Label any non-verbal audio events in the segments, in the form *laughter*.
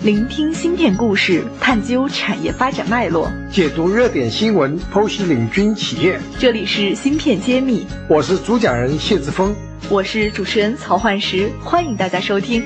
聆听芯片故事，探究产业发展脉络，解读热点新闻，剖析领军企业。这里是芯片揭秘，我是主讲人谢志峰，我是主持人曹焕石，欢迎大家收听。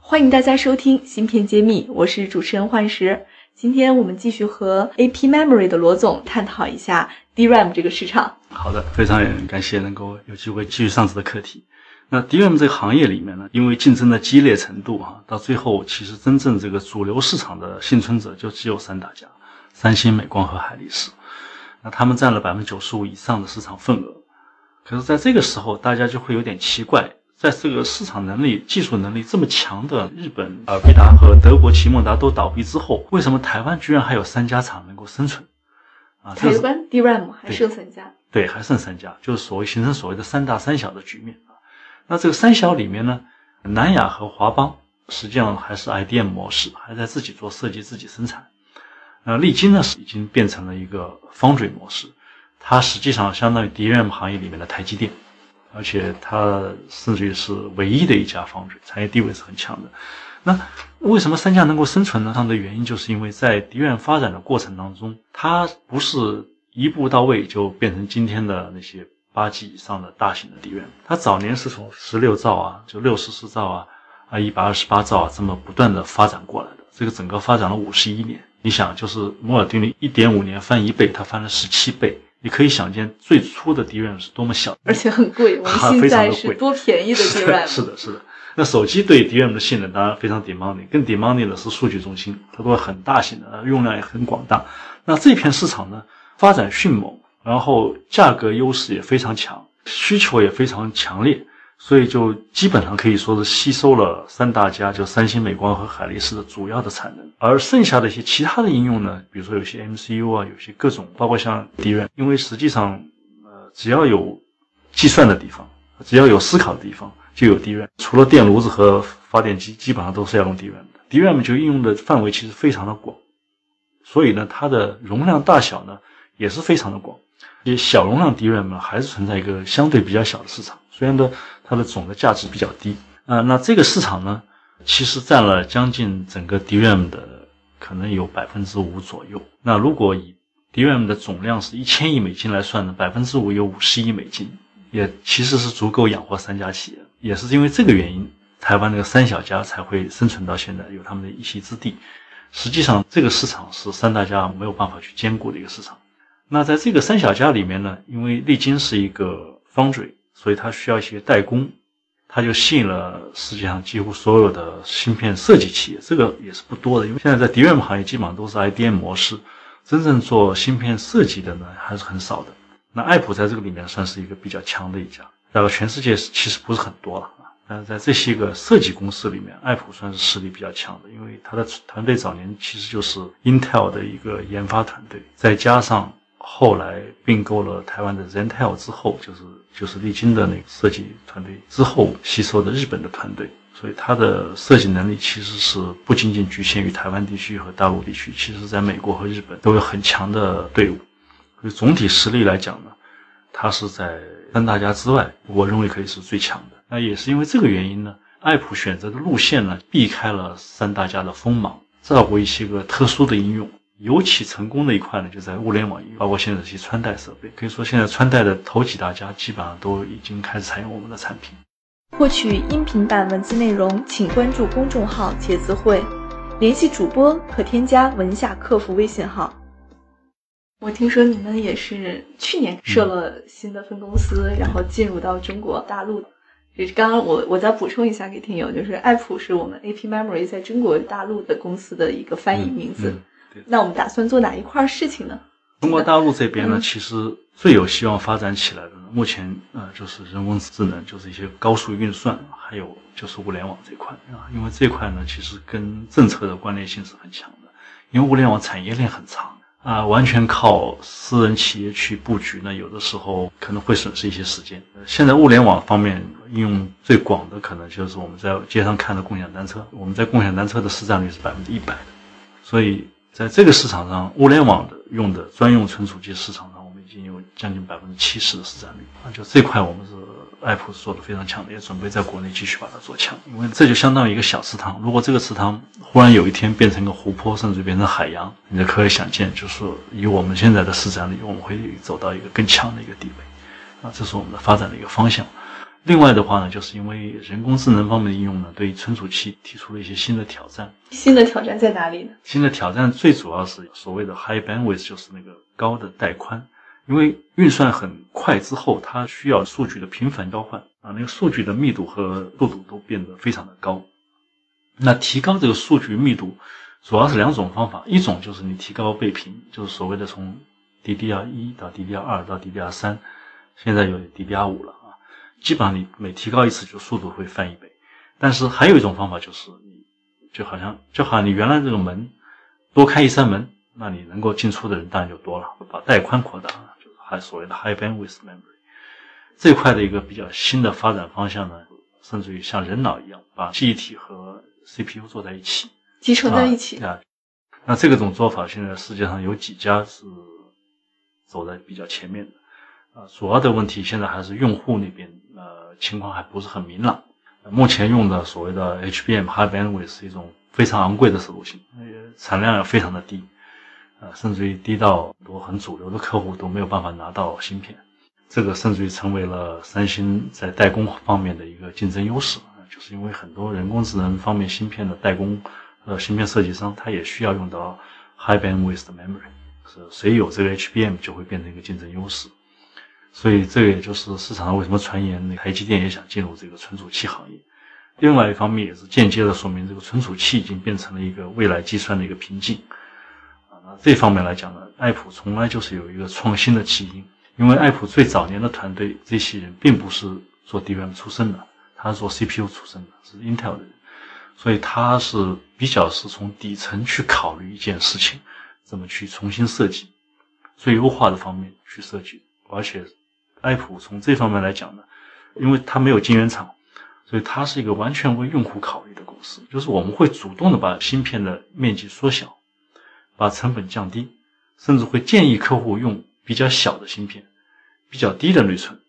欢迎大家收听芯片揭秘，我是主持人焕石。今天我们继续和 AP Memory 的罗总探讨一下 DRAM 这个市场。好的，非常感谢能够有机会继续上次的课题。那 DRAM 这个行业里面呢，因为竞争的激烈程度啊，到最后其实真正这个主流市场的幸存者就只有三大家：三星、美光和海力士。那他们占了百分之九十五以上的市场份额。可是，在这个时候，大家就会有点奇怪，在这个市场能力、技术能力这么强的日本尔必达和德国奇梦达都倒闭之后，为什么台湾居然还有三家厂能够生存？啊，台湾 DRAM 还剩三家？对，还剩三家，就是所谓形成所谓的三大三小的局面。那这个三小里面呢，南亚和华邦实际上还是 IDM 模式，还在自己做设计、自己生产。那利晶呢是已经变成了一个 foundry 模式，它实际上相当于 DRAM 行业里面的台积电，而且它甚至于是唯一的一家 foundry，产业地位是很强的。那为什么三家能够生存呢？上的原因就是因为在 DRAM 发展的过程当中，它不是一步到位就变成今天的那些。八 G 以上的大型的 DRAM，它早年是从十六兆啊，就六十四兆啊，啊一百二十八兆啊，这么不断的发展过来的。这个整个发展了五十一年，你想，就是摩尔定律一点五年翻一倍，它翻了十七倍。你可以想见最初的 DRAM 是多么小，而且很贵。我们 *laughs* 现在是多便宜的 DRAM。是的，是的。那手机对 DRAM 的性能当然非常 demanding，更 demanding 的是数据中心，它都很大型的，用量也很广大。那这片市场呢，发展迅猛。然后价格优势也非常强，需求也非常强烈，所以就基本上可以说是吸收了三大家，就三星、美光和海力士的主要的产能。而剩下的一些其他的应用呢，比如说有些 MCU 啊，有些各种，包括像 DRAM，因为实际上，呃，只要有计算的地方，只要有思考的地方，就有 DRAM。除了电炉子和发电机，基本上都是要用 DRAM 的。DRAM 就应用的范围其实非常的广，所以呢，它的容量大小呢也是非常的广。些小容量 DRAM 呢，还是存在一个相对比较小的市场，虽然呢它的总的价值比较低啊。那这个市场呢，其实占了将近整个 DRAM 的可能有百分之五左右。那如果以 DRAM 的总量是一千亿美金来算呢，百分之五有五十亿美金，也其实是足够养活三家企业。也是因为这个原因，台湾那个三小家才会生存到现在，有他们的一席之地。实际上，这个市场是三大家没有办法去兼顾的一个市场。那在这个三小家里面呢，因为利晶是一个方嘴所以它需要一些代工，它就吸引了世界上几乎所有的芯片设计企业。这个也是不多的，因为现在在 DRAM 行业基本上都是 IDM 模式，真正做芯片设计的呢还是很少的。那爱普在这个里面算是一个比较强的一家，然后全世界其实不是很多了啊。但是在这些个设计公司里面，爱普算是实力比较强的，因为它的团队早年其实就是 Intel 的一个研发团队，再加上。后来并购了台湾的 Zentel 之后，就是就是丽晶的那个设计团队之后吸收的日本的团队，所以它的设计能力其实是不仅仅局限于台湾地区和大陆地区，其实在美国和日本都有很强的队伍。所以总体实力来讲呢，它是在三大家之外，我认为可以是最强的。那也是因为这个原因呢，爱普选择的路线呢，避开了三大家的锋芒，照顾一些个特殊的应用。尤其成功的一块呢，就在物联网，包括现在这些穿戴设备。可以说，现在穿戴的头几大家基本上都已经开始采用我们的产品。获取音频版文字内容，请关注公众号“茄子会”，联系主播可添加文夏客服微信号。我听说你们也是去年设了新的分公司，然后进入到中国大陆。就是刚刚我我再补充一下给听友，就是爱普是我们 AP Memory 在中国大陆的公司的一个翻译名字。那我们打算做哪一块事情呢？中国大陆这边呢，其实最有希望发展起来的呢，目前呃就是人工智能，就是一些高速运算，还有就是物联网这块啊。因为这块呢，其实跟政策的关联性是很强的，因为物联网产业链很长啊，完全靠私人企业去布局呢，有的时候可能会损失一些时间。现在物联网方面应用最广的，可能就是我们在街上看的共享单车，我们在共享单车的市占率是百分之一百的，所以。在这个市场上，物联网的用的专用存储器市场上，我们已经有将近百分之七十的市占率啊！就这块，我们是爱普做的非常强的，也准备在国内继续把它做强，因为这就相当于一个小池塘。如果这个池塘忽然有一天变成一个湖泊，甚至变成海洋，你就可以想见，就是以我们现在的市占率，我们会走到一个更强的一个地位。啊，这是我们的发展的一个方向。另外的话呢，就是因为人工智能方面的应用呢，对存储器提出了一些新的挑战。新的挑战在哪里呢？新的挑战最主要是所谓的 high bandwidth，就是那个高的带宽。因为运算很快之后，它需要数据的频繁交换啊，那个数据的密度和速度都变得非常的高。那提高这个数据密度，主要是两种方法，一种就是你提高倍频，就是所谓的从 DDR 一到 DDR 二到 DDR 三，现在有 DDR 五了啊，基本上你每提高一次就速度会翻一倍。但是还有一种方法就是你就好像就好像你原来这个门多开一扇门，那你能够进出的人当然就多了，把带宽扩大。就是还所谓的 high bandwidth memory 这块的一个比较新的发展方向呢，甚至于像人脑一样，把记忆体和 CPU 做在一起，集成在一起啊。那这个种做法，现在世界上有几家是走在比较前面的啊。主要的问题现在还是用户那边呃情况还不是很明朗。目前用的所谓的 HBM high bandwidth 是一种非常昂贵的路型，产量也非常的低。甚至于低到很多很主流的客户都没有办法拿到芯片，这个甚至于成为了三星在代工方面的一个竞争优势啊，就是因为很多人工智能方面芯片的代工，呃，芯片设计商他也需要用到 high bandwidth 的 memory，是谁有这个 HBM 就会变成一个竞争优势，所以这也就是市场上为什么传言台积电也想进入这个存储器行业，另外一方面也是间接的说明这个存储器已经变成了一个未来计算的一个瓶颈。啊，那这方面来讲呢，爱普从来就是有一个创新的基因，因为爱普最早年的团队这些人并不是做 DRAM 出身的，他是做 CPU 出身的，是 Intel 的人，所以他是比较是从底层去考虑一件事情，怎么去重新设计，最优化的方面去设计。而且，爱普从这方面来讲呢，因为它没有晶圆厂，所以它是一个完全为用户考虑的公司，就是我们会主动的把芯片的面积缩小。把成本降低，甚至会建议客户用比较小的芯片，比较低的内存。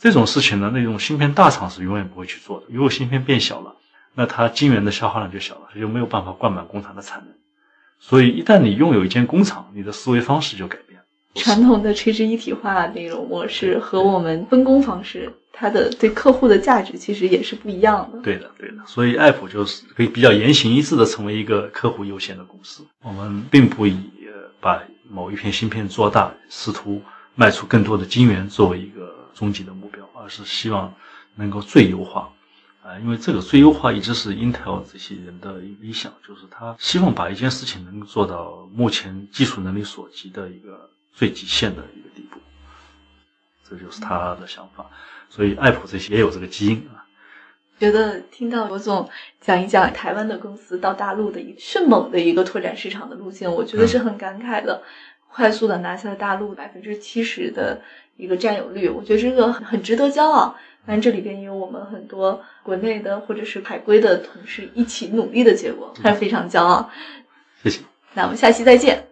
这种事情呢，那种芯片大厂是永远不会去做的。如果芯片变小了，那它晶圆的消耗量就小了，它就没有办法灌满工厂的产能。所以，一旦你拥有一间工厂，你的思维方式就改变。*laughs* 传统的垂直一体化那种模式和我们分工方式，它的对客户的价值其实也是不一样的。对的，对的。所以，爱普就是可以比较言行一致的成为一个客户优先的公司。我们并不以把某一片芯片做大，试图卖出更多的晶圆作为一个终极的目标，而是希望能够最优化。啊，因为这个最优化一直是 Intel 这些人的理想，就是他希望把一件事情能够做到目前技术能力所及的一个。最极限的一个地步，这就是他的想法。所以，爱普这些也有这个基因啊。觉得听到罗总讲一讲台湾的公司到大陆的一迅猛的一个拓展市场的路径，我觉得是很感慨的。快速的拿下了大陆百分之七十的一个占有率，我觉得这个很值得骄傲。但这里边也有我们很多国内的或者是海归的同事一起努力的结果，还是非常骄傲。谢谢。那我们下期再见。